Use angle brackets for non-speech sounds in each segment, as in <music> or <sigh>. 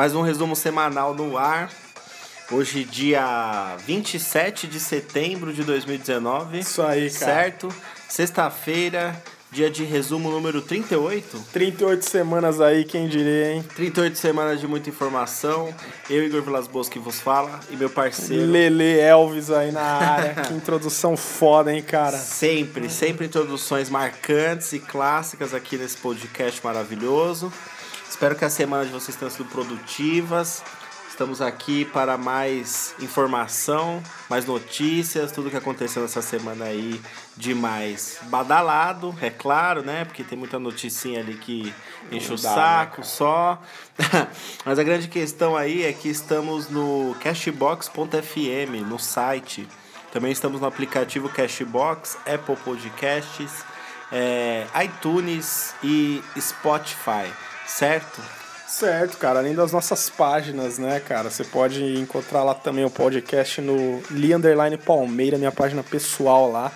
mais um resumo semanal no ar. Hoje, dia 27 de setembro de 2019. Isso aí, cara. Certo? Sexta-feira, dia de resumo número 38. 38 semanas aí, quem diria, hein? 38 semanas de muita informação. Eu, Igor Vilas Boas, que vos fala, e meu parceiro. Lele Elvis aí na área. <laughs> que introdução foda, hein, cara? Sempre, sempre introduções marcantes e clássicas aqui nesse podcast maravilhoso. Espero que a semana de vocês tenha sido produtivas. Estamos aqui para mais informação, mais notícias, tudo que aconteceu nessa semana aí de mais badalado, é claro, né? Porque tem muita noticinha ali que enche o né, saco só. <laughs> Mas a grande questão aí é que estamos no cashbox.fm, no site. Também estamos no aplicativo Cashbox, Apple Podcasts, é, iTunes e Spotify, certo? Certo, cara. Além das nossas páginas, né, cara? Você pode encontrar lá também o podcast no Li Underline Palmeira, minha página pessoal lá.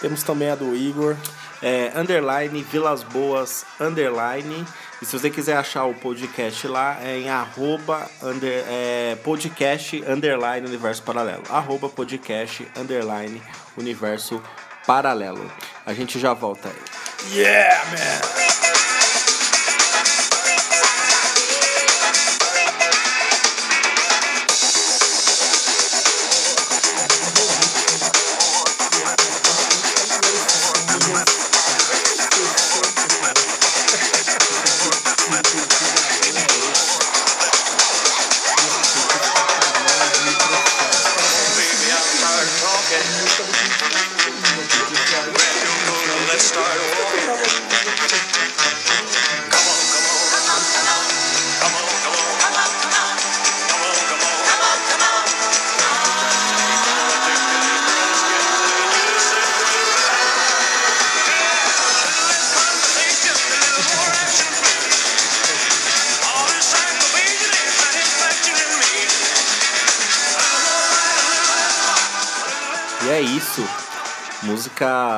Temos também a do Igor. É, underline Vilas Boas, underline. E se você quiser achar o podcast lá, é em arroba under, é, podcast underline universo paralelo. Arroba podcast underline universo paralelo. A gente já volta aí. Yeah, man!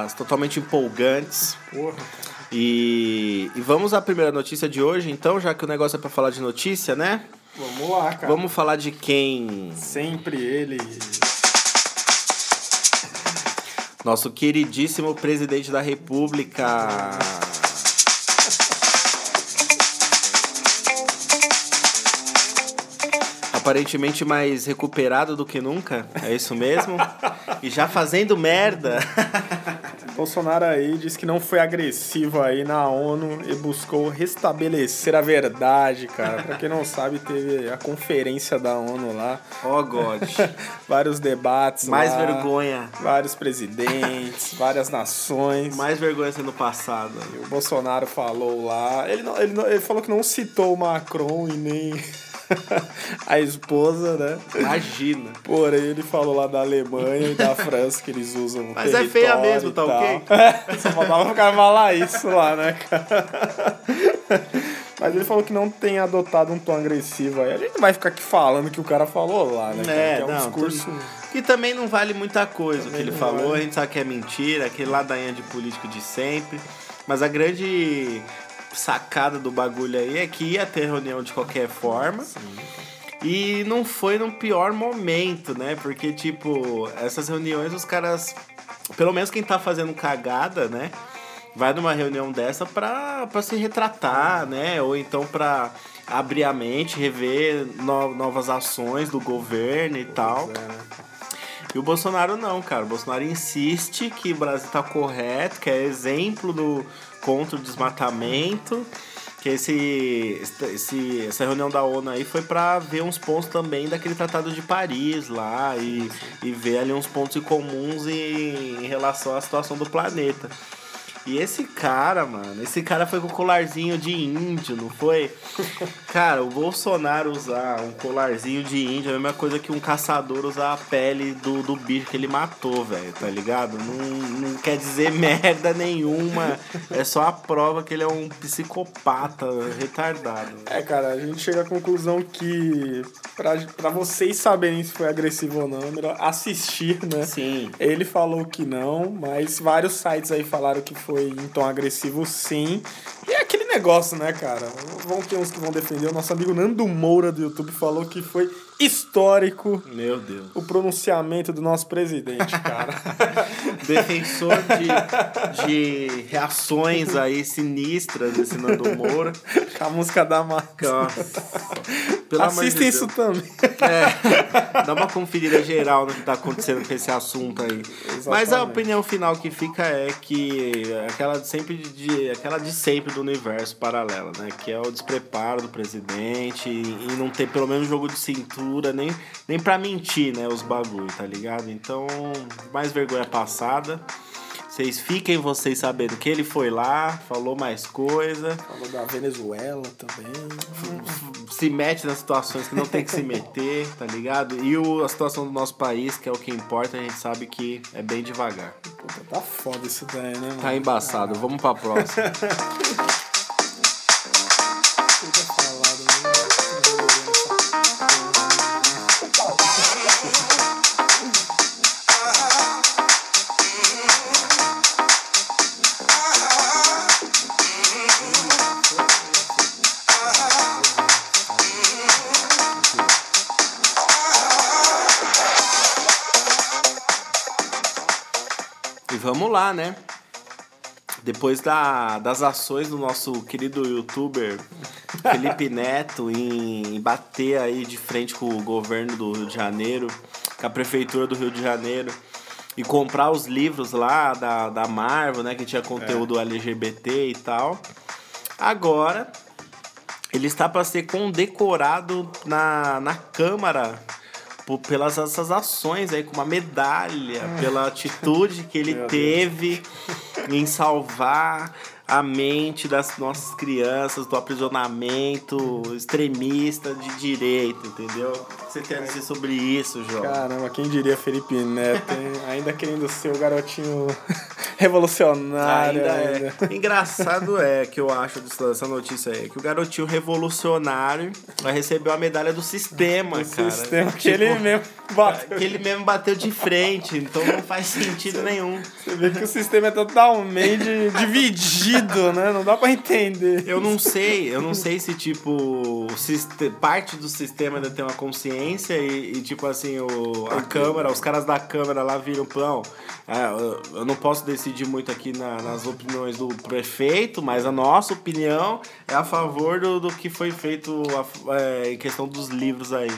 Totalmente empolgantes. Porra. E, e vamos à primeira notícia de hoje, então, já que o negócio é pra falar de notícia, né? Vamos lá, cara. Vamos falar de quem Sempre ele. Nosso queridíssimo presidente da República. Aparentemente mais recuperado do que nunca, é isso mesmo? E já fazendo merda. <laughs> Bolsonaro aí disse que não foi agressivo aí na ONU e buscou restabelecer a verdade, cara. Pra quem não sabe, teve a conferência da ONU lá. Oh, God. <laughs> Vários debates Mais lá, vergonha. Vários presidentes, várias nações. Mais vergonha sendo passado. E o Bolsonaro falou lá. Ele, não, ele, não- ele falou que não citou o Macron e nem <laughs> a esposa, né? Imagina. Porém, ele falou lá da Alemanha e da França que eles usam. Mas é feia mesmo, tá ok? <laughs> Só faltava o cara falar isso lá, né, cara? <laughs> Mas ele falou que não tem adotado um tom agressivo aí. A gente não vai ficar aqui falando que o cara falou lá, né? É, que é um não, discurso. Que também não vale muita coisa o que Também ele falou, vale. a gente sabe que é mentira, aquele ladainha de político de sempre. Mas a grande sacada do bagulho aí é que ia ter reunião de qualquer forma. E não foi no pior momento, né? Porque, tipo, essas reuniões os caras. Pelo menos quem tá fazendo cagada, né? Vai numa reunião dessa pra, pra se retratar, né? Ou então pra abrir a mente, rever no- novas ações do governo e tal. É, né? E o Bolsonaro não, cara. O Bolsonaro insiste que o Brasil tá correto, que é exemplo do contra o desmatamento. Que esse, esse, essa reunião da ONU aí foi pra ver uns pontos também daquele Tratado de Paris lá e, e ver ali uns pontos comuns em, em relação à situação do planeta. E esse cara, mano, esse cara foi com colarzinho de índio, não foi? Cara, o Bolsonaro usar um colarzinho de índio é a mesma coisa que um caçador usar a pele do, do bicho que ele matou, velho, tá ligado? Não, não quer dizer <laughs> merda nenhuma. É só a prova que ele é um psicopata retardado. É, cara, a gente chega à conclusão que pra, pra vocês saberem se foi agressivo ou não, é melhor assistir, né? Sim. Ele falou que não, mas vários sites aí falaram que foi em tom agressivo, sim. E é aquele negócio, né, cara? Vão ter uns que vão defender. O nosso amigo Nando Moura do YouTube falou que foi histórico Meu Deus. o pronunciamento do nosso presidente, cara. <laughs> Defensor de, de reações aí sinistras desse Nando Moura. Com a música da marca. Nossa. Pelo de Assistem Deus. isso também. É, dá uma conferida geral no que tá acontecendo com esse assunto aí. Mas a Exatamente. opinião final que fica é que aquela de sempre de aquela de sempre do universo paralelo, né? Que é o despreparo do presidente e e não ter pelo menos jogo de cintura nem nem para mentir, né, os bagulho, tá ligado? Então, mais vergonha passada. Vocês fiquem vocês sabendo que ele foi lá, falou mais coisa, Falou da Venezuela também. se mete nas situações que não tem que se meter, tá ligado? E o, a situação do nosso país, que é o que importa, a gente sabe que é bem devagar. Puta, tá foda isso daí, né, mano? Tá embaçado, vamos pra próxima. <laughs> E vamos lá, né? Depois da, das ações do nosso querido youtuber <laughs> Felipe Neto em, bater aí de frente com o governo do Rio de Janeiro, com a prefeitura do Rio de Janeiro, e comprar os livros lá da, da Marvel, né? Que tinha conteúdo LGBT e tal. Agora, ele está para ser condecorado na, na Câmara por, pelas essas ações aí, com uma medalha, pela atitude que ele teve em salvar a mente das nossas crianças do aprisionamento extremista de direita, entendeu? O que você tem a dizer sobre isso, João? Caramba, quem diria Felipe Neto, hein? Ainda querendo ser o garotinho <laughs> revolucionário. Ainda é. Engraçado é que eu acho dessa notícia aí, que o garotinho revolucionário vai receber a medalha do sistema, O cara. sistema que Tipo, ele mesmo bateu. que ele mesmo bateu de frente, então não faz sentido nenhum. Você vê que o sistema é totalmente <laughs> dividido, né? Não dá pra entender. Eu não sei, eu não sei se, tipo, parte do sistema ainda tem uma consciência e, e, tipo assim, o, a Câmara, os caras da Câmara lá viram, pão, é, eu, eu não posso decidir muito aqui na- nas opiniões do prefeito, mas a nossa opinião é a favor do, do que foi feito a- é, em questão dos livros aí.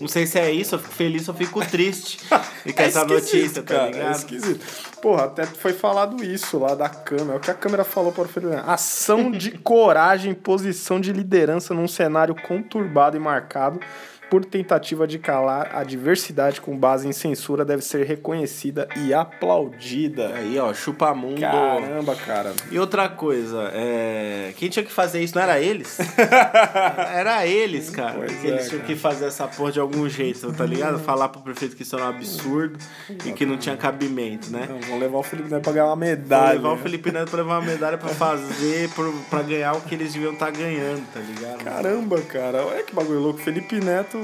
Não sei se é isso, eu fico feliz ou fico triste <laughs> e com É essa notícia, tá cara, ligado? É esquisito. Porra, até foi falado isso lá da câmera. É o que a câmera falou para o Felipe Neto. Ação de <laughs> coragem, posição de liderança num cenário conturbado e marcado por tentativa de calar a diversidade com base em censura deve ser reconhecida e aplaudida. Aí, ó, chupa mundo. Caramba, cara. E outra coisa, é... quem tinha que fazer isso não era eles? <laughs> era eles, cara. Pois que eles é, tinham cara. que fazer essa porra de algum jeito, tá ligado? Falar pro prefeito que isso era um absurdo e que não tinha cabimento, né? Não, vamos levar o Felipe Neto pra ganhar uma medalha. levar o Felipe Neto pra levar uma medalha pra fazer, pra ganhar o que eles deviam estar ganhando, tá ligado? Caramba, cara. Olha que bagulho louco. Felipe Neto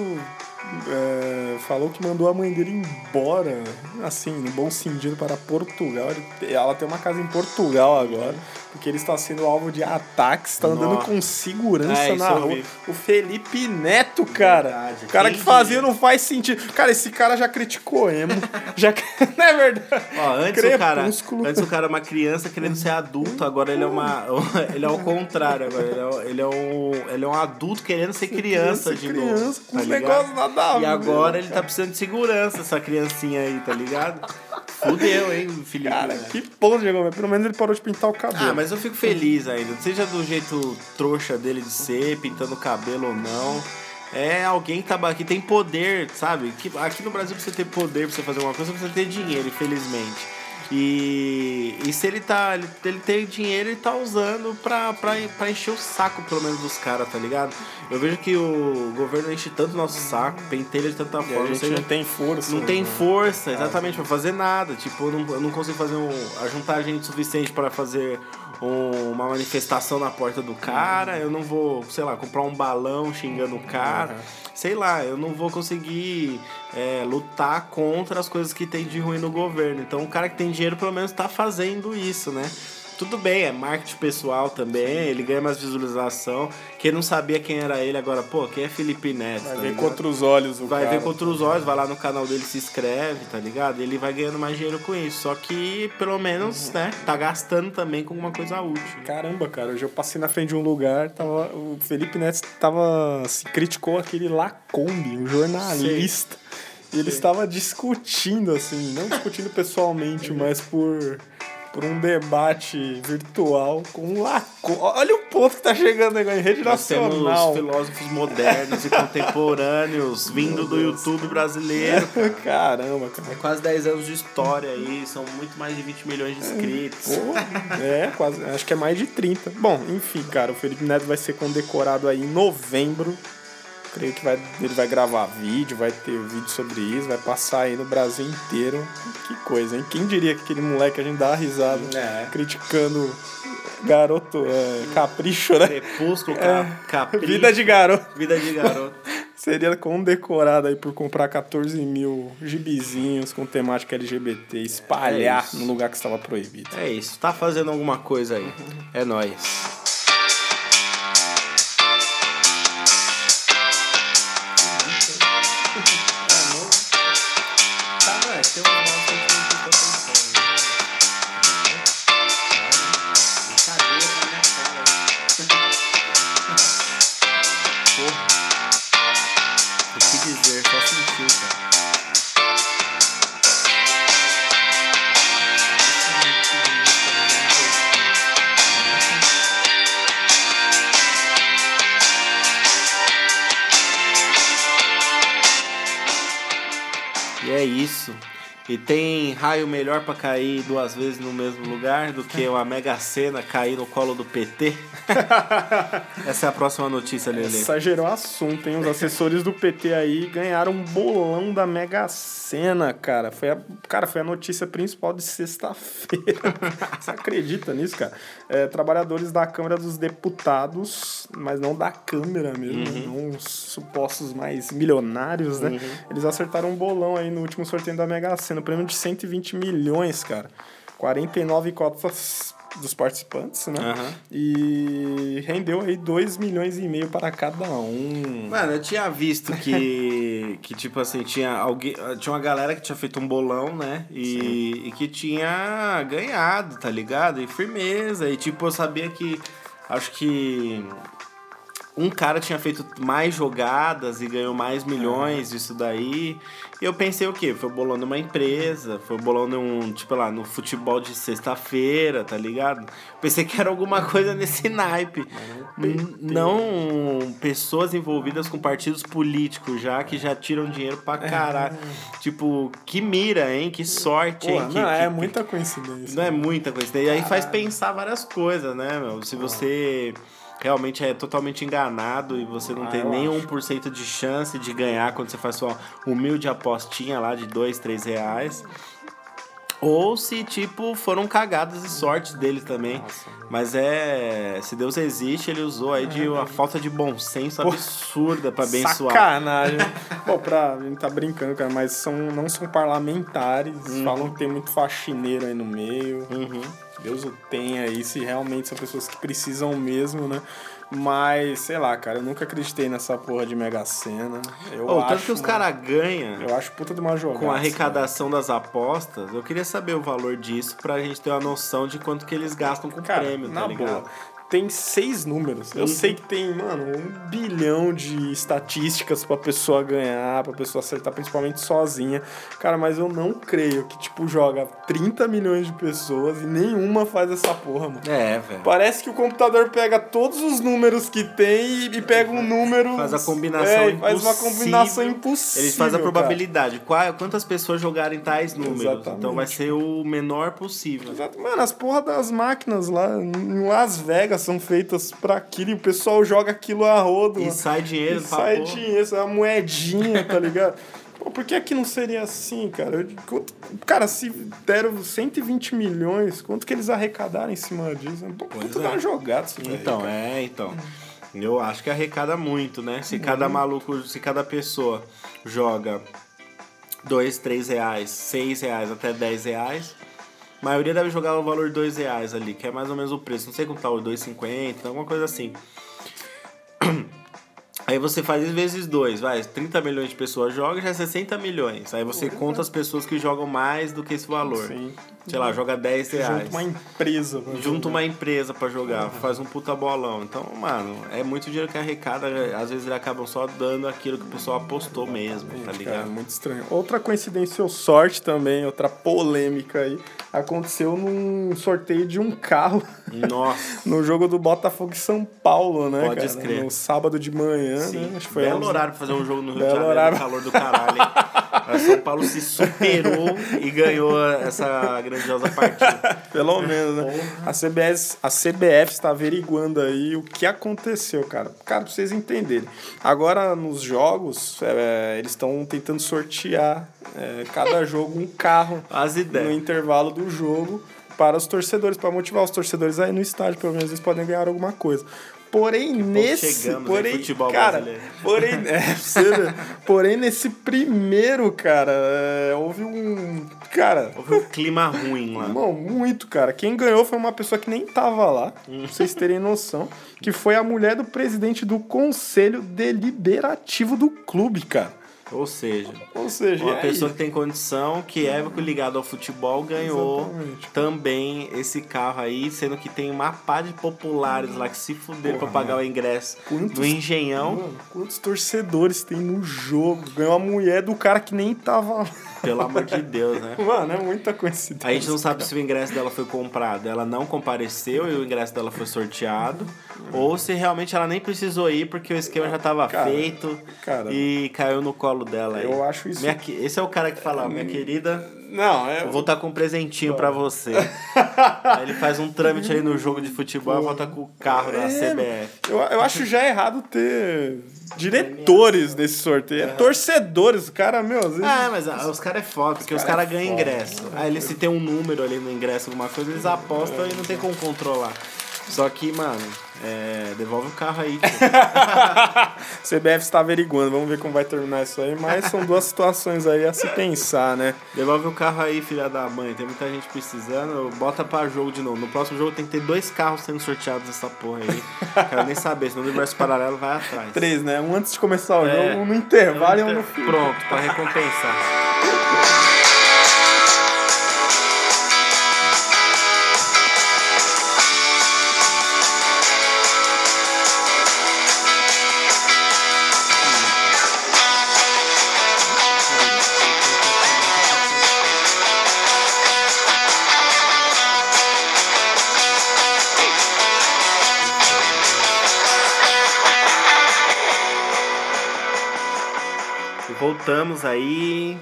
é, falou que mandou a mãe dele embora, assim, no bom sentido, para Portugal. Ela tem uma casa em Portugal agora, porque ele está sendo alvo de ataques, está andando Nossa. com segurança É, na rua. vi. O Felipe Neto, cara. Verdade. O cara que fazia não faz sentido. Cara, esse cara já criticou emo. <laughs> já... <laughs> Não é verdade? Ó, antes o, cara, antes o cara era uma criança querendo ser adulto, agora ele é uma. <laughs> Ele é o contrário, agora ele é, ele é um. Ele é um adulto querendo ser criança de criança, novo. com tá negócios nada a E agora ele tá precisando de segurança, essa criancinha aí, tá ligado? Fudeu, hein, Felipe? Cara, Neto. que ponto mas pelo menos ele parou de pintar o cabelo. Ah, mas eu fico feliz ainda. Seja do jeito trouxa dele de ser, pintando o cabelo ou não. É alguém que, tá, que tem poder, sabe? Que, aqui no Brasil, pra você ter poder pra você fazer uma coisa, você precisa ter dinheiro, infelizmente. E, e se ele tá. Ele, ele tem dinheiro, ele tá usando pra, pra, pra encher o saco, pelo menos, dos caras, tá ligado? Eu vejo que o governo enche tanto nosso saco, pentelha de tanta E a forma. gente não tem força. não tem né? força, exatamente, pra fazer nada. Tipo, eu não, eu não consigo fazer um. juntar gente suficiente para fazer um- uma manifestação na porta do cara. Eu não vou, sei lá, comprar um balão xingando o cara. Sei lá, eu não vou conseguir é, lutar contra as coisas que tem de ruim no governo. Então, o cara que tem dinheiro, pelo menos, tá fazendo isso, né? Tudo bem, é marketing pessoal também, ele ganha mais visualização. Quem não sabia quem era ele agora, pô, quem é Felipe Neto? Vai tá ver ligado? contra os olhos o Vai cara. ver contra os olhos, vai lá no canal dele, se inscreve, tá ligado? Ele vai ganhando mais dinheiro com isso. Só que, pelo menos, Uhum. né, tá gastando também com alguma coisa útil. Caramba, cara, hoje eu passei na frente de um lugar, tava, o Felipe Neto tava, se criticou aquele Lacombe, um jornalista. E ele estava discutindo, assim, não discutindo pessoalmente, mas por, por um debate virtual com um Lacombe. Olha o ponto que tá chegando agora em rede Nós temos nacional. filósofos modernos e contemporâneos vindo do YouTube brasileiro. <laughs> Caramba, cara. É quase 10 anos de história aí, são muito mais de 20 milhões de inscritos. Pô, é, quase, acho que é mais de 30. Bom, enfim, cara, o Felipe Neto vai ser condecorado aí em novembro. Creio que vai, ele vai gravar vídeo, vai ter vídeo sobre isso, vai passar aí no Brasil inteiro. Que coisa, hein? Quem diria que aquele moleque a gente dá uma risada É. criticando garoto, é, capricho, né? Crepúsculo, É, ca- capricho, Vida de garoto. vida de garoto. <laughs> Seria condecorado aí por comprar 14 mil gibizinhos com temática LGBT e espalhar É no lugar que estava proibido. É isso, tá fazendo alguma coisa aí. É nóis. E tem raio melhor pra cair duas vezes no mesmo lugar do que uma Mega Sena cair no colo do PT? <laughs> Essa é a próxima notícia, Lele. Essa gerou assunto, hein? Os assessores do PT aí ganharam um bolão da Mega Sena, cara. Foi a, cara, foi a notícia principal de sexta-feira. <laughs> Você acredita nisso, cara? É, trabalhadores da Câmara dos Deputados, mas não da Câmara mesmo, não os supostos mais milionários, né? Eles acertaram um bolão aí no último sorteio da Mega Sena, um prêmio de 120 milhões, cara. 49 cotas dos participantes, né? Aham. E rendeu aí 2 milhões e meio para cada um. Mano, eu tinha visto que, <laughs> que tipo assim, tinha alguém, tinha uma galera que tinha feito um bolão, né? E, e que tinha ganhado, tá ligado? E firmeza. E tipo, eu sabia que acho que um cara tinha feito mais jogadas e ganhou mais milhões, isso daí. E eu pensei o quê? Foi o bolão de uma empresa, foi o bolão de um, tipo lá, no futebol de sexta-feira, tá ligado? Pensei que era alguma coisa nesse naipe. N- Não pessoas envolvidas com partidos políticos já, que já tiram dinheiro pra caralho. Tipo, que mira, hein? Que sorte, Pô, hein? Que- não, é que- muita coincidência. não é muita coisa. E aí faz pensar várias coisas, né, meu? Se você realmente é totalmente enganado e você não Ah, tem nem acho. 1% de chance de ganhar quando você faz sua humilde apostinha lá de 2, 3 reais. Ou se, tipo, foram cagadas e sortes deles também. Mas é. Se Deus existe, ele usou aí de uma falta de bom senso absurda pra abençoar. Sacanagem. <laughs> Bom, pra. A gente tá brincando, cara, mas são, não são parlamentares. Falam que tem muito faxineiro aí no meio. Uhum. Deus o tenha aí, se realmente são pessoas que precisam mesmo, né? Mas, sei lá, cara, eu nunca acreditei nessa porra de Mega Sena. Eu Ô, acho, tanto que os caras ganham. Eu acho puta de uma jogada. com a arrecadação das apostas, eu queria saber o valor disso pra gente ter uma noção de quanto que eles gastam com prêmio, tá na ligado? boa. Tem seis números. Eu sei que tem, mano, um bilhão de estatísticas pra pessoa ganhar, pra pessoa acertar, principalmente sozinha. Cara, mas eu não creio que, tipo, joga 30 milhões de pessoas e nenhuma faz essa porra, mano. É, velho. Parece que o computador pega todos os números que tem e, pega um número. Faz a combinação é, faz uma combinação impossível. Ele faz a probabilidade. Qual, quantas pessoas jogarem tais números. Exatamente. Então vai ser o menor possível. Exato. Mano, as porra das máquinas lá em Las Vegas são feitas pra aquilo e o pessoal joga aquilo a rodo. E mano. sai dinheiro E sai dinheiro, sai uma moedinha, tá ligado? <laughs> Pô, por que aqui não seria assim, cara? Eu- quanto- cara, se deram 120 milhões, quanto que eles arrecadaram em cima disso? Pô, quanto é. dá uma jogada isso daí, Então, cara? é, então. Eu acho que arrecada muito, né? Se cada Uhum. maluco, se cada pessoa joga dois, três reais, seis reais até 10 reais, a maioria deve jogar o valor de dois reais ali, que é mais ou menos o preço. Não sei como tá o 2,50, alguma coisa assim. <clears throat> Aí você faz vezes dois, vai, 30 milhões de pessoas jogam, já é 60 milhões. Aí você conta as pessoas que jogam mais do que esse valor. Sim. Sei lá, joga 10 reais. Junto uma empresa. Junta uma empresa pra jogar, faz um puta bolão. Então, mano, é muito dinheiro que arrecada. Às vezes eles acabam só dando aquilo que o pessoal apostou mesmo, tá Cara, ligado? muito estranho. Outra coincidência ou sorte também, outra polêmica aí, aconteceu num sorteio de um carro Nossa, <laughs> no jogo do Botafogo e São Paulo, né, Pode cara? crer. No sábado de manhã, sim. né? Acho que foi Belo 11. horário pra fazer um jogo no Rio de Belo Janeiro, horário. no calor do caralho. hein? <laughs> São Paulo se superou e ganhou essa grandiosa partida. Pelo menos, né? A CBS, a CBF está averiguando aí o que aconteceu, cara. Cara, pra vocês entenderem. Agora, nos jogos, é, eles estão tentando sortear é, cada jogo um carro As no ideias. intervalo do jogo para os torcedores, para motivar os torcedores aí no estádio, pelo menos eles podem ganhar alguma coisa. Porém, nesse. chegamos, porém, futebol cara, brasileiro. <laughs> porém, é, você porém, nesse primeiro, cara, é, houve um. Cara, Houve um clima ruim lá. Irmão, muito, cara. Quem ganhou foi uma pessoa que nem tava lá, pra vocês terem noção, que foi a mulher do presidente do conselho deliberativo do clube, cara. Ou seja, Ou seja, uma aí? pessoa que tem condição, que é ligada ao futebol, ganhou Exatamente. também esse carro aí, sendo que tem uma pá de populares lá que se fuderam pra pagar o ingresso Quantos- no Engenhão. Mano, quantos torcedores tem no jogo? Ganhou a mulher do cara que nem tava lá. Pelo amor de Deus, né? <laughs> Mano, é muita coincidência. A gente não sabe se o ingresso dela foi comprado, ela não compareceu e o ingresso dela foi sorteado, ou se realmente ela nem precisou ir porque o esquema já tava Cara, feito cara. e caiu no colo dela. aí. Eu acho isso- Minha esse é o cara que fala, minha querida, Não, é. eu vou estar com um presentinho pra você. <laughs> aí ele faz um trâmite aí no jogo de futebol e volta com o carro da É, CBF. Eu, eu acho já errado ter diretores nesse sorteio. É torcedores, o cara, meu, vezes. Ah, mas ah, os caras é foda, porque os cara caras é ganham ingresso. Aí eles se tem um número ali no ingresso, alguma coisa, eles apostam e não tem como controlar. Só que, mano, é, devolve o carro aí. <laughs> CBF está averiguando, vamos ver como vai terminar isso aí, mas são duas situações aí a se pensar, né? Devolve o carro aí, filha da mãe. Tem muita gente precisando. Bota pra jogo de novo. No próximo jogo tem que ter dois carros sendo sorteados nessa porra aí. <laughs> Quero nem saber, senão o universo paralelo vai atrás. Três, né? Um antes de começar o É. jogo, um no intervalo e um no fim. Pronto, pra recompensar. <laughs> voltamos aí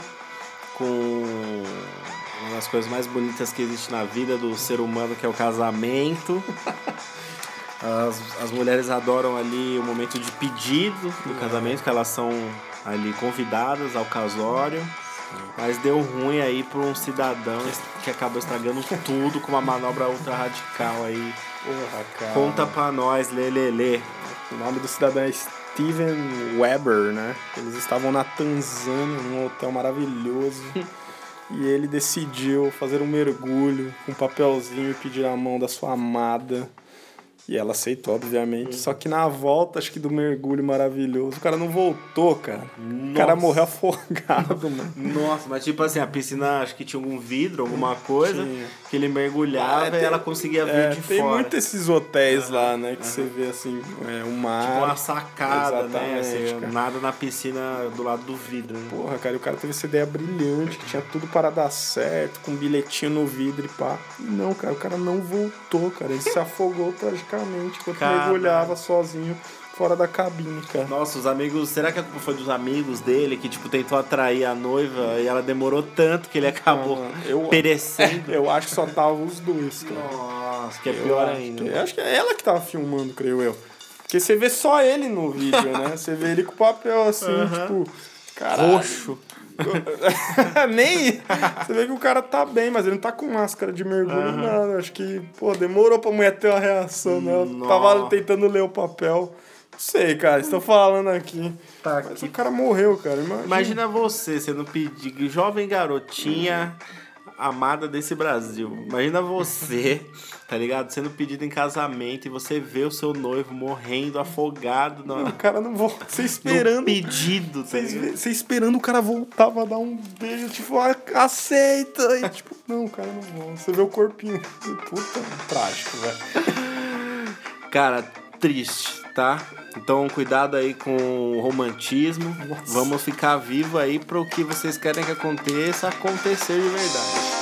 com uma das coisas mais bonitas que existe na vida do ser humano, que é o casamento. As, as mulheres adoram ali o momento de pedido do casamento, que elas são ali convidadas ao casório. Mas deu ruim aí para um cidadão que acabou estragando tudo com uma manobra ultra radical aí. Porra, cara. Conta pra nós, Lelele. O nome do cidadão é Steven Weber, né? Eles estavam na Tanzânia, num hotel maravilhoso. <laughs> e ele decidiu fazer um mergulho com um papelzinho e pedir a mão da sua amada. E ela aceitou, obviamente. Só que na volta, acho que do mergulho maravilhoso, o cara não voltou, cara. O cara Nossa. morreu afogado, mano. <laughs> Nossa, mas tipo assim, a piscina acho que tinha algum vidro, alguma coisa, Tinha. que ele mergulhava Ah, e tem- ela conseguia ver É, de tem fora. muito esses hotéis lá, né? Que você vê assim, é, o mar. Tipo uma sacada, né? Exatamente, Assim, cara. nada na piscina do lado do vidro. Né? Porra, cara, e o cara teve essa ideia brilhante, que tinha tudo para dar certo, com um bilhetinho no vidro e pá. Não, cara, o cara não voltou, cara. Ele se <laughs> afogou tragicamente enquanto Caralho. mergulhava sozinho fora da cabine, cara. Nossa, os amigos. Será que a culpa foi dos amigos dele que, tipo, tentou atrair a noiva e ela demorou tanto que ele acabou eu- perecendo? <laughs> Eu acho que só tava os dois, cara. Nossa, que é Eu pior acho ainda. que- Eu acho que é ela que tava filmando, creio eu. Porque você vê só ele no vídeo, né? Você vê ele com o papel assim, tipo. Caralho. Roxo. <laughs> Nem. Você vê que o cara tá bem, mas ele não tá com máscara de mergulho, nada. Acho que, pô, demorou pra mulher ter uma reação, né? Ela tava tentando ler o papel. Não sei, cara, estou falando aqui. Tá Mas aqui. o cara morreu, cara. Imagina. Imagina você sendo pedido, jovem garotinha amada desse Brasil. Imagina você, tá ligado? Sendo pedido em casamento e você vê o seu noivo morrendo afogado O no, cara não volta. Você <laughs> no esperando. pedido, tá Você esperando o cara voltar pra dar um beijo, tipo, ah, aceita. E tipo, não, o cara não volta. Você vê o corpinho. Puta, trágico, velho. <laughs> Cara, triste, tá? Então cuidado aí com o romantismo. Nossa. Vamos ficar vivo aí pro que vocês querem que aconteça acontecer de verdade.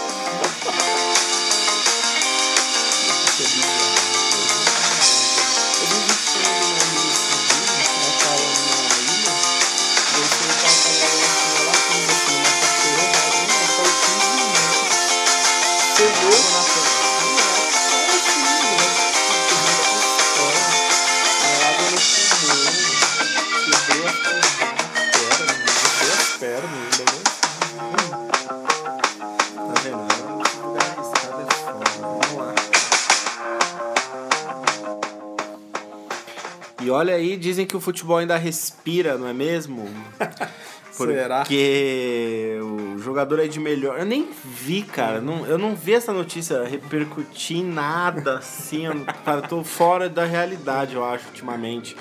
E olha aí, dizem que o futebol ainda respira, não é mesmo? <laughs> Será? Porque o jogador é de melhor. Eu nem vi, cara. Não, eu não vi essa notícia repercutir em nada assim. Eu, <laughs> cara, tô fora da realidade, eu acho, ultimamente.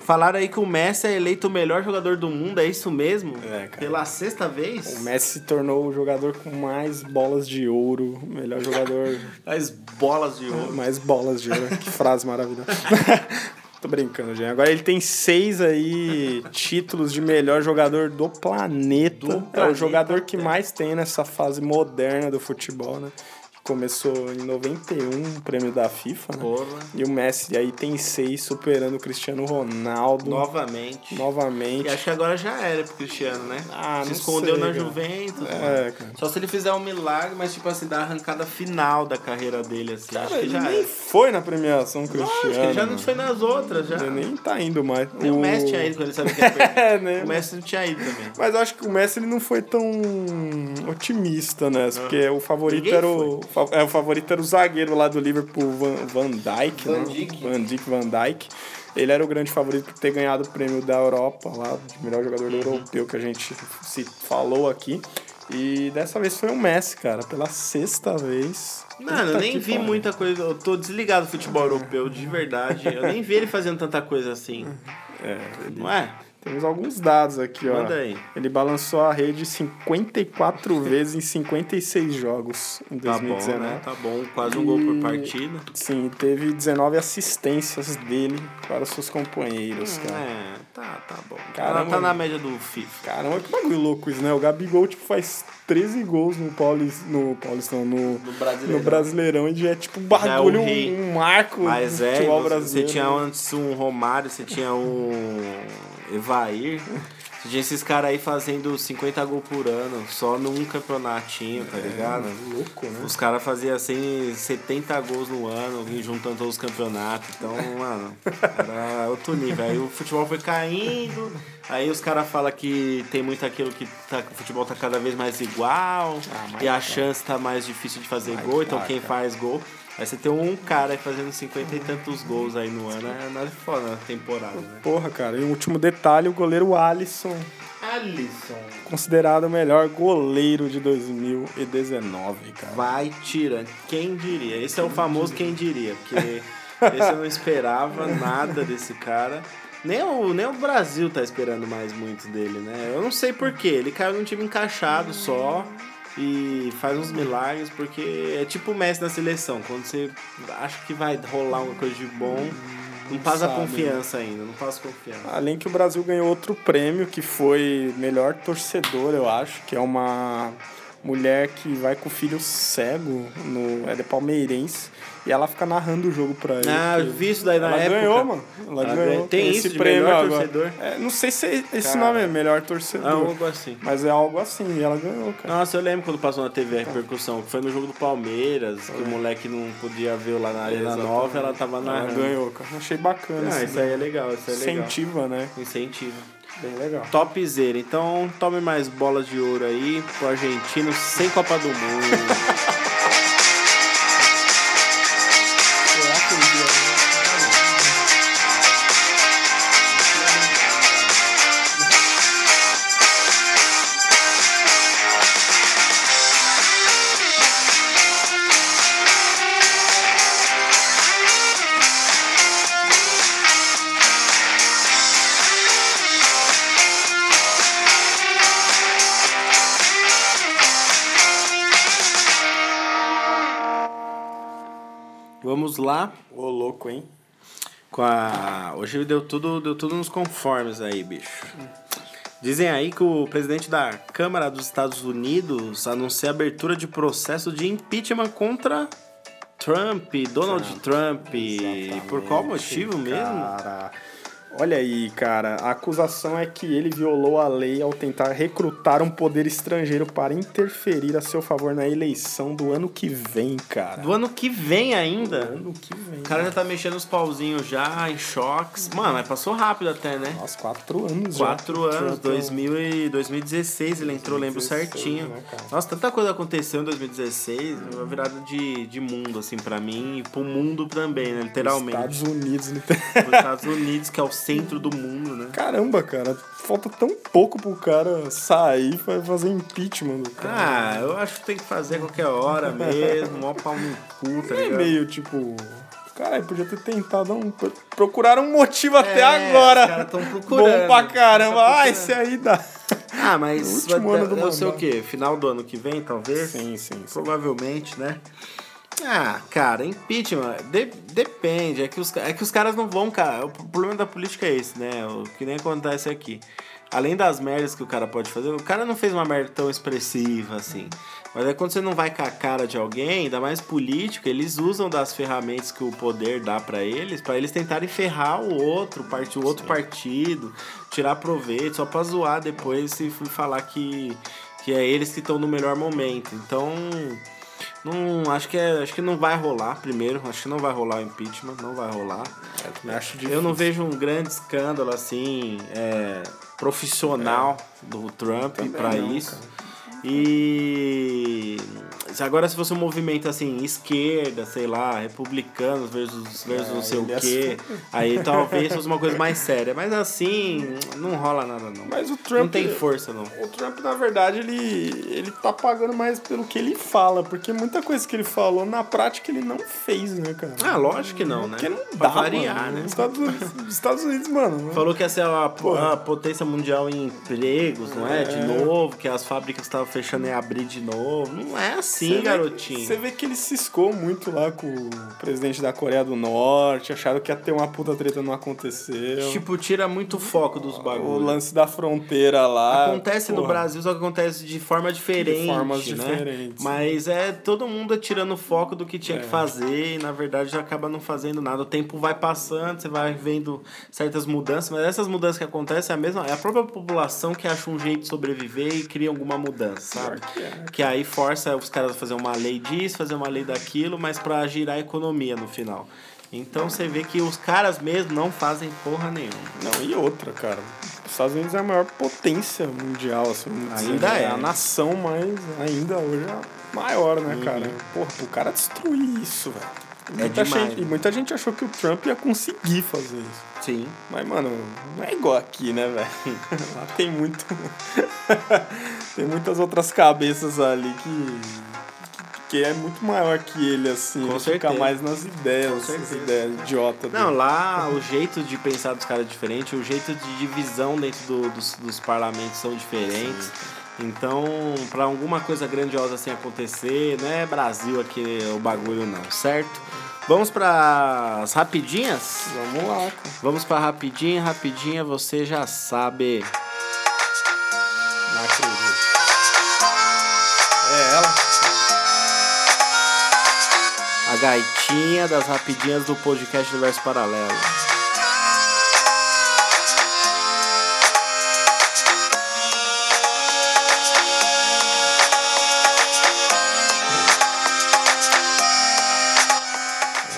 Falaram aí que o Messi é eleito o melhor jogador do mundo, é isso mesmo? É, cara. Pela sexta vez? O Messi se tornou o jogador com mais bolas de ouro, o melhor jogador, <laughs> As bolas de ouro. mais bolas de ouro. Que frase maravilhosa. <laughs> Tô brincando, gente. Agora ele tem seis aí títulos de melhor jogador do planeta. Do é o planeta, jogador que mais tem nessa fase moderna do futebol, né? Começou em 91, o prêmio da FIFA, né? Porra. E o Messi aí tem seis, superando o Cristiano Ronaldo Novamente. novamente. E acho que agora já era pro Cristiano, né? Ah, Se escondeu sei, na cara. Juventus. É, cara. Só se ele fizer um milagre, mas tipo assim, da arrancada final da carreira dele, assim. acho Cara, que ele já nem era. foi na premiação Cristiano. Acho que ele já não foi nas outras, já. Ele nem tá indo mais. Nem o Messi tinha ido quando ele sabia que. <laughs> É, né? O Messi não tinha ido também. Mas eu acho que o Messi ele não foi tão otimista, né? Porque o favorito Ninguém era o, fa- é, o favorito era o zagueiro lá do Liverpool, Van, Van Dijk, Van? Dijk. Van Dijk, Van Dijk. Ele era o grande favorito por ter ganhado o prêmio da Europa lá, de melhor jogador Uhum. europeu que a gente se falou aqui. E dessa vez foi o Messi, cara, pela sexta vez. Mano, eu nem vi pariu. muita coisa. Eu tô desligado do futebol europeu, de verdade. Eu nem vi ele fazendo tanta coisa assim. É, ele- Não é? Temos alguns dados aqui, ó. Manda aí. Ele balançou a rede 54 <laughs> vezes em 56 jogos em Tá bom, 2019. né? Tá bom. Quase um gol por E- partida. Sim, teve 19 assistências dele para os seus companheiros, cara. É, tá, tá bom. Caramba. tá na média do FIFA. Caramba, que bagulho louco isso, né? O Gabigol, tipo, faz 13 gols no Paulista, no Paulistão, no, No Brasileirão. no Brasileirão e já é tipo um Já é bagulho, rei. um marco Mas do é, futebol você, você brasileiro. tinha né? antes um Romário, você tinha um Evair. Você tinha esses caras aí fazendo 50 gols por ano, só num campeonatinho, tá ligado? Louco, né? Os caras faziam assim 70 gols no ano, juntando todos os campeonatos. Então, mano, era outro nível. Aí o futebol foi caindo. Aí os caras falam que tem muito aquilo que, tá, o futebol tá cada vez mais igual. Ah, e a tá. chance tá mais difícil de fazer Mas gol. Então quem faz gol. Aí você tem um cara aí fazendo 50 e tantos gols aí no ano. É nada de foda na temporada, né? Porra, cara. E um último detalhe, o goleiro Alisson, Alisson. considerado o melhor goleiro de 2019, cara. Vai tirando. Quem diria? Esse é o famoso quem diria. Porque Esse eu não esperava nada desse cara. Nem o, nem o Brasil tá esperando mais muito dele, né? Eu não sei porquê. Ele caiu num time encaixado só e faz uns milagres, porque é tipo o Messi na seleção. Quando você acha que vai rolar uma coisa de bom, não passa sabe, confiança ainda, não passa confiança. Além que o Brasil ganhou outro prêmio, que foi melhor torcedor, eu acho, que é uma mulher que vai com o filho cego, no, ela é palmeirense, e ela fica narrando o jogo pra ele. Ah, eu vi isso daí na ela época. ganhou, mano. Ela, Ela ganhou. ganhou. Tem esse isso de prêmio melhor agora. torcedor? É, não sei se esse Cara. nome é melhor torcedor. Ah, algo assim. Mas é algo assim, e ela ganhou, cara. Nossa, eu lembro quando passou na TV a repercussão, foi no jogo do Palmeiras, que o moleque não podia ver lá na Arena Exatamente. Nova, ela tava Ela narrando. ganhou, cara. Achei bacana. Ah, isso aí é legal, isso é legal. Incentiva, né? Incentiva. Bem legal. Topzera. Então, tome mais bolas de ouro aí pro argentino sem Copa do Mundo. <laughs> Lá Ô, louco, hein? com a. Hoje deu tudo, deu tudo nos conformes aí, bicho. Dizem aí que o presidente da Câmara dos Estados Unidos anuncia a abertura de processo de impeachment contra Trump, Donald Trump. Por qual motivo mesmo? Cara, olha aí, cara. A acusação é que ele violou a lei ao tentar recrutar um poder estrangeiro para interferir a seu favor na eleição do ano que vem, cara. Do ano que vem ainda. ano que vem. O cara já tá mexendo os pauzinhos já, em choques. Mano, mas passou rápido até, né? Nossa, quatro anos já. Quatro anos, Trump, 2000 e 2016 ele entrou, lembro 2016, certinho. né? Nossa, tanta coisa aconteceu em 2016, uma virada de, de mundo, assim, pra mim, e pro mundo também, né, literalmente. Estados Unidos? Os Estados Unidos, que é o centro do mundo, né? Caramba, cara. Falta tão pouco pro cara sair pra fazer impeachment do cara. Ah, eu acho que tem que fazer a qualquer hora mesmo, mó pau no cu, tá é ligado? meio tipo. Caralho, podia ter tentado um. Procurar um motivo até É, agora. os caras tão procurando. Bom pra caramba. Tá Ah, esse aí dá. Ah, mas No último vai- ano do eu sei o quê? Final do ano que vem, talvez? Sim, sim, sim. Provavelmente, né? Ah, cara, impeachment de- depende. É que, os, é que os caras não vão, cara. O problema da política é esse, né? O que nem acontece aqui. Além das merdas que o cara pode fazer, o cara não fez uma merda tão expressiva assim. Mas é quando você não vai com a cara de alguém, ainda mais político, eles usam das ferramentas que o poder dá pra eles, pra eles tentarem ferrar o outro, part, o outro partido, tirar proveito, só pra zoar depois fui falar que, que é eles que estão no melhor momento. Então, não, acho que é, acho que não vai rolar primeiro, acho que não vai rolar o impeachment, não vai rolar. Me acho Eu não vejo um grande escândalo assim, é, profissional do Trump não, isso. cara. E agora se fosse um movimento assim, esquerda, sei lá, republicanos versus, versus É, não sei o ia quê, aí talvez fosse uma coisa mais séria. Mas assim, não rola nada não. Mas o Trump. não tem força não. O Trump, na verdade, ele, ele tá pagando mais pelo que ele fala, porque muita coisa que ele falou, na prática, ele não fez, né, cara? Ah, lógico que não, né? Porque não Pra dá, variar, mano. né? Os Estados Unidos, os Estados Unidos mano. Falou que ia ser a, a potência mundial em empregos, não é? De É. novo, que as fábricas estavam fechando e abrir de novo. Não é assim, Você vê- garotinho. Você vê que ele ciscou muito lá com o presidente da Coreia do Norte, acharam que ia ter uma puta treta, não aconteceu. Tipo, tira muito foco dos o bagulhos. lance da fronteira lá. Acontece no porra. Brasil, só que acontece de forma diferente. De formas né? diferentes. Mas é todo mundo tirando foco do que tinha É. que fazer e na verdade já acaba não fazendo nada. O tempo vai passando, você vai vendo certas mudanças, mas essas mudanças que acontecem é a mesma. É a própria população que acha um jeito de sobreviver e cria alguma mudança, sabe? Que é. Que aí força os caras fazer uma lei disso, fazer uma lei daquilo, mas pra girar a economia no final. Então você vê que os caras mesmo não fazem porra nenhuma. Não, e outra, cara. Os Estados Unidos é a maior potência mundial, assim. dizer, Ainda né? é. A nação mais, ainda hoje, é a maior, né, Uhum. cara? Porra, o cara destruir isso, velho. É Muita demais, gente, né? E muita gente achou que o Trump ia conseguir fazer isso. Sim. Mas, mano, não é igual aqui, né, velho? <laughs> Lá tem muito. <laughs> tem muitas outras cabeças ali que. Que porque é muito maior que ele, assim. Com ele certeza. fica mais nas ideias, essas ideias idiota Não, dele. lá o jeito de pensar dos caras é diferente, o jeito de divisão dentro do- dos, dos parlamentos são diferentes. Então, pra alguma coisa grandiosa assim acontecer, não é Brasil aqui o bagulho não, certo? Vamos para as rapidinhas? Vamos lá, cara. Vamos para rapidinha, rapidinha, você já sabe. Não acredito. Gaitinha das rapidinhas do podcast Universo Paralelo.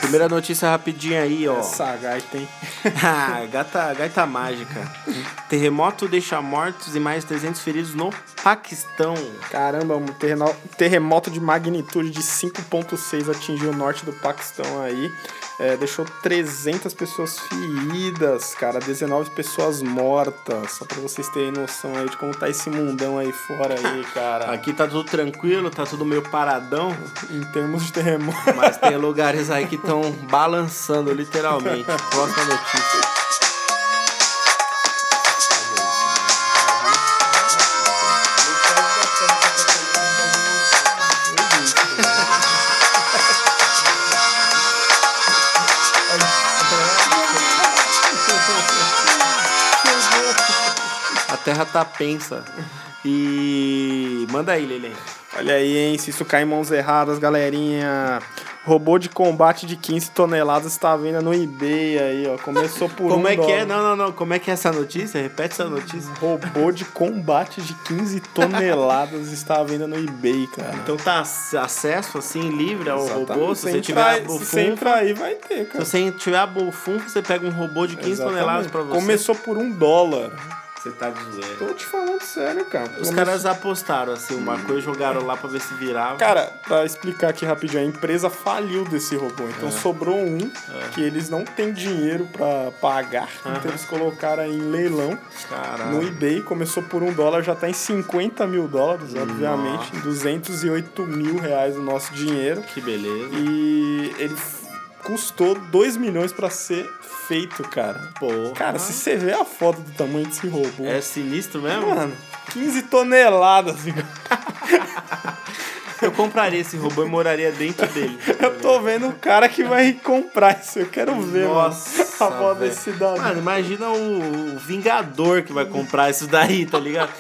Primeira notícia rapidinha aí, ó. Essa gaita, hein? <laughs> Ah, gata, gaita mágica. Terremoto deixa mortos e mais 300 feridos no Paquistão. Caramba, um terremoto de magnitude de 5.6 atingiu o norte do Paquistão aí. É, deixou 300 pessoas feridas, cara. 19 pessoas mortas. Só pra vocês terem noção aí de como tá esse mundão aí fora aí, <laughs> cara. Aqui tá tudo tranquilo, tá tudo meio paradão, Em termos de terremoto. mas tem lugares aí que estão balançando, literalmente. Próxima notícia. Terra tá pensa. E manda aí, Lele. Olha aí, hein? Se isso cair em mãos erradas, galerinha. Robô de combate de 15 toneladas está à venda no eBay aí, ó. Começou por Como um é que é? Não, não, não. Como é que é essa notícia? Repete essa notícia. Robô de combate de 15 toneladas <laughs> está à venda no eBay, cara. Então tá ac- acesso assim livre ao Exatamente. robô. Se você entrar tiver aí- se você bufunfa, entrar aí, vai ter, se cara. você tiver a bufunfa, você pega um robô de 15 Exatamente. toneladas pra você. Começou por um dólar. Você tá de zoeira. Tô te falando sério, cara. Os Começou- caras apostaram assim uma coisa, jogaram lá pra ver se virava. Cara, pra explicar aqui rapidinho, a empresa faliu desse robô. É. Então sobrou um que eles não têm dinheiro pra pagar. Aham. Então eles colocaram em leilão Caralho. no eBay. Começou por um dólar, já tá em 50 mil dólares, obviamente. Em 208 mil reais o nosso dinheiro. Que beleza. E ele custou 2 milhões pra ser feito, cara. Porra. Cara, se você vê a foto do tamanho desse robô. É sinistro mesmo? Mano, 15 toneladas. <laughs> Eu compraria esse robô e moraria dentro dele. <laughs> Eu tô vendo o cara que vai comprar isso. Eu quero ver, Nossa, mano. A foto desse cidadão. Mano, imagina o, o Vingador que vai comprar isso daí, tá ligado?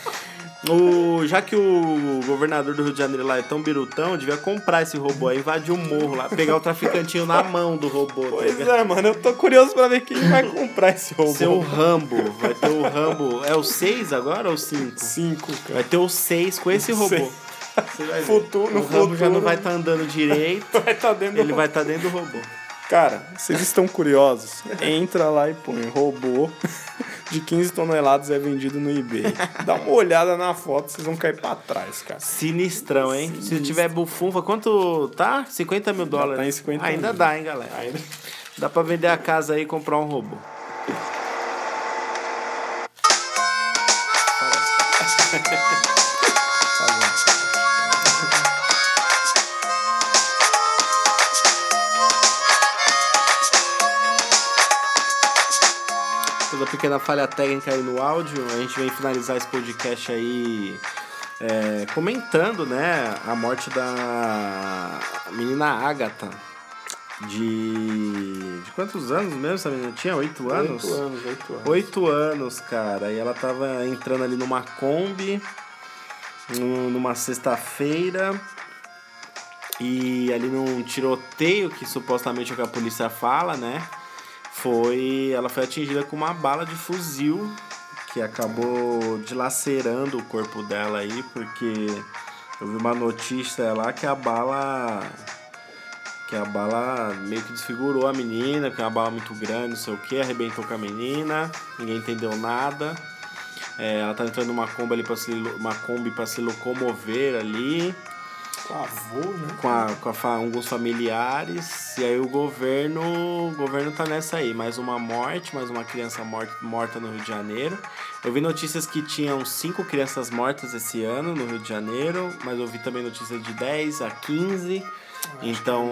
O, já que o governador do Rio de Janeiro lá é tão birutão, devia comprar esse robô aí, invadir o morro lá, pegar o traficantinho na mão do robô, tá Pois ligado? é, mano. Eu tô curioso pra ver quem vai comprar esse robô. Seu Rambo, vai ter o Rambo. É o 6 agora ou o 5? 5, cara. Vai ter o 6 com esse robô. Seis. Futuro, no o Rambo já não futuro. vai estar andando direito, Vai tá dentro ele vai estar dentro do robô. Cara, vocês estão curiosos? Entra lá e põe robô de 15 toneladas é vendido no eBay. Dá uma olhada na foto, vocês vão cair pra trás, cara. Sinistrão, hein? Se tiver bufunfa, quanto tá? 50 mil dólares. tá em 50 Ainda mil. dá, hein, galera? Ainda. Dá pra vender a casa aí e comprar um robô. <laughs> Toda pequena falha técnica aí no áudio, a gente vem finalizar esse podcast aí é, comentando, né, a morte da menina Agatha. De. De quantos anos mesmo essa menina tinha? Oito anos? Oito anos, oito anos. Oito anos, cara. E ela tava entrando ali numa Kombi, num- numa sexta-feira. E ali num tiroteio, que supostamente é o que a polícia fala, né? Foi. Ela foi atingida com uma bala de fuzil que acabou dilacerando o corpo dela aí, porque eu vi uma notícia lá que a bala. Que a bala meio que desfigurou a menina, que é uma bala muito grande, não sei o que, arrebentou com a menina, ninguém entendeu nada. É, ela tá entrando numa Kombi ali para se, uma Kombi pra se locomover ali. Com o avô, né? com, a, com a alguns familiares. E aí o governo. O governo tá nessa aí. Mais uma morte, mais uma criança morta, morta no Rio de Janeiro. Eu vi notícias que tinham cinco crianças mortas esse ano no Rio de Janeiro, mas eu vi também notícias de 10 a 15. Então,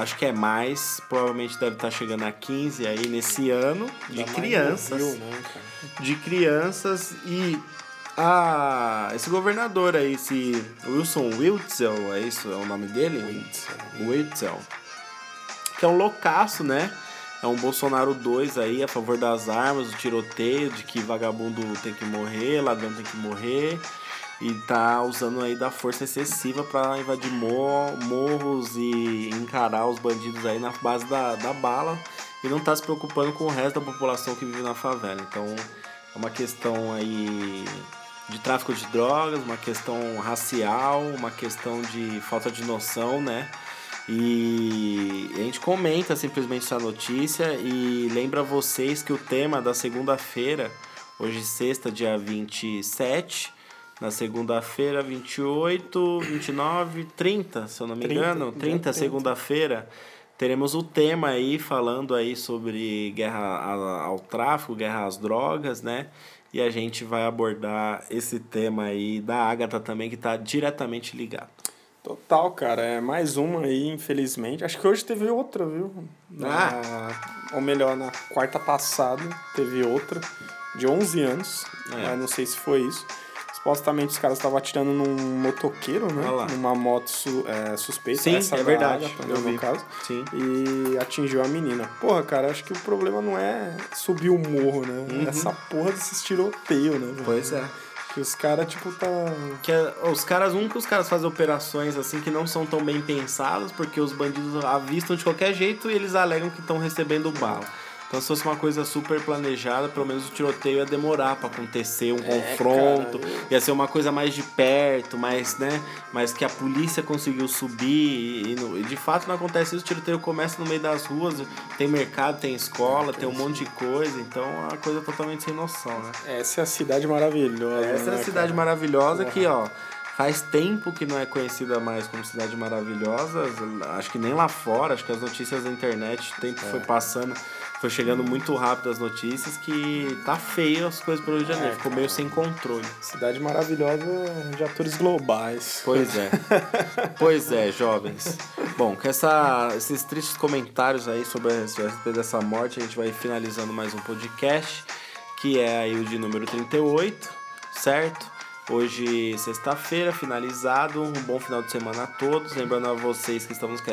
acho que é mais. Provavelmente deve estar chegando a 15 aí nesse ano de mais crianças Rio, né, de crianças e a esse governador aí, esse Wilson Witzel, é isso, é o nome dele? Witzel. Que é um loucaço, né? É um Bolsonaro 2 aí, a favor das armas, do tiroteio, de que vagabundo tem que morrer, ladrão tem que morrer. E tá usando aí da força excessiva pra invadir mo- morros e encarar os bandidos aí na base da, da bala. E não tá se preocupando com o resto da população que vive na favela. Então é uma questão aí de tráfico de drogas, uma questão racial, uma questão de falta de noção, né? E a gente comenta simplesmente essa notícia e lembra vocês que o tema da segunda-feira, hoje sexta, dia 27, na segunda-feira 28, 29, 30, se eu não me 30, engano, dia 30, 30. segunda-feira, teremos o tema aí falando aí sobre guerra ao tráfico, guerra às drogas, né? E a gente vai abordar esse tema aí da Agatha também, que está diretamente ligado. Total, cara. É mais uma aí, infelizmente. Acho que hoje teve outra, viu? Na, Ou melhor, na quarta passada teve outra, de 11 anos. É. Mas não sei se foi isso. Supostamente os caras estavam atirando num motoqueiro, né? Lá. Numa moto su- é, suspeita. Sim, essa é da verdade. Agatha, Eu vi. no caso. Sim. E atingiu a menina. Porra, cara, acho que o problema não é subir o morro, né? É Essa porra desses tiroteios, né? Uhum. Pois é. Que os caras, tipo, tá. Que é- os caras, um que os caras fazem operações assim que não são tão bem pensadas, porque os bandidos avistam de qualquer jeito e eles alegam que estão recebendo bala. Então, se fosse uma coisa super planejada, pelo menos o tiroteio ia demorar pra acontecer um confronto. cara, Ia ser uma coisa mais de perto, mais, né? Mas que a polícia conseguiu subir e, e no- e de fato não acontece isso. O tiroteio começa no meio das ruas, tem mercado, tem escola, tem um monte de coisa. Então, é uma coisa totalmente sem noção, né? Essa é a cidade maravilhosa. Essa é né, a cidade cara? maravilhosa que, ó, faz tempo que não é conhecida mais como cidade maravilhosa. Acho que nem lá fora, acho que as notícias da internet, o tempo É. foi passando, foi chegando muito rápido as notícias que tá feio as coisas pelo Rio de Janeiro, É, ficou meio sem controle. Cidade maravilhosa de atores globais. Pois é. <laughs> pois é, jovens. Bom, com essa, esses tristes comentários aí sobre a respeito dessa morte, a gente vai finalizando mais um podcast, que é aí o de número 38, certo? Hoje, sexta-feira, finalizado. Um bom final de semana a todos. Lembrando a vocês que estamos no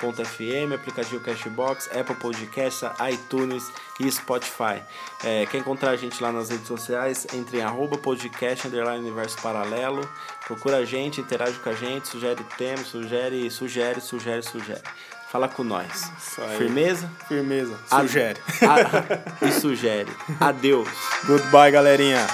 Cashbox.fm, aplicativo Cashbox, Apple Podcasts, iTunes e Spotify. É, quer encontrar a gente lá nas redes sociais? Entre em arroba podcast, underline universo paralelo. Procura a gente, interage com a gente, sugere temas, sugere, sugere, sugere, sugere. Fala com nós. Firmeza? Firmeza. A- Sugere. <laughs> A- e sugere. Adeus. Goodbye, galerinha.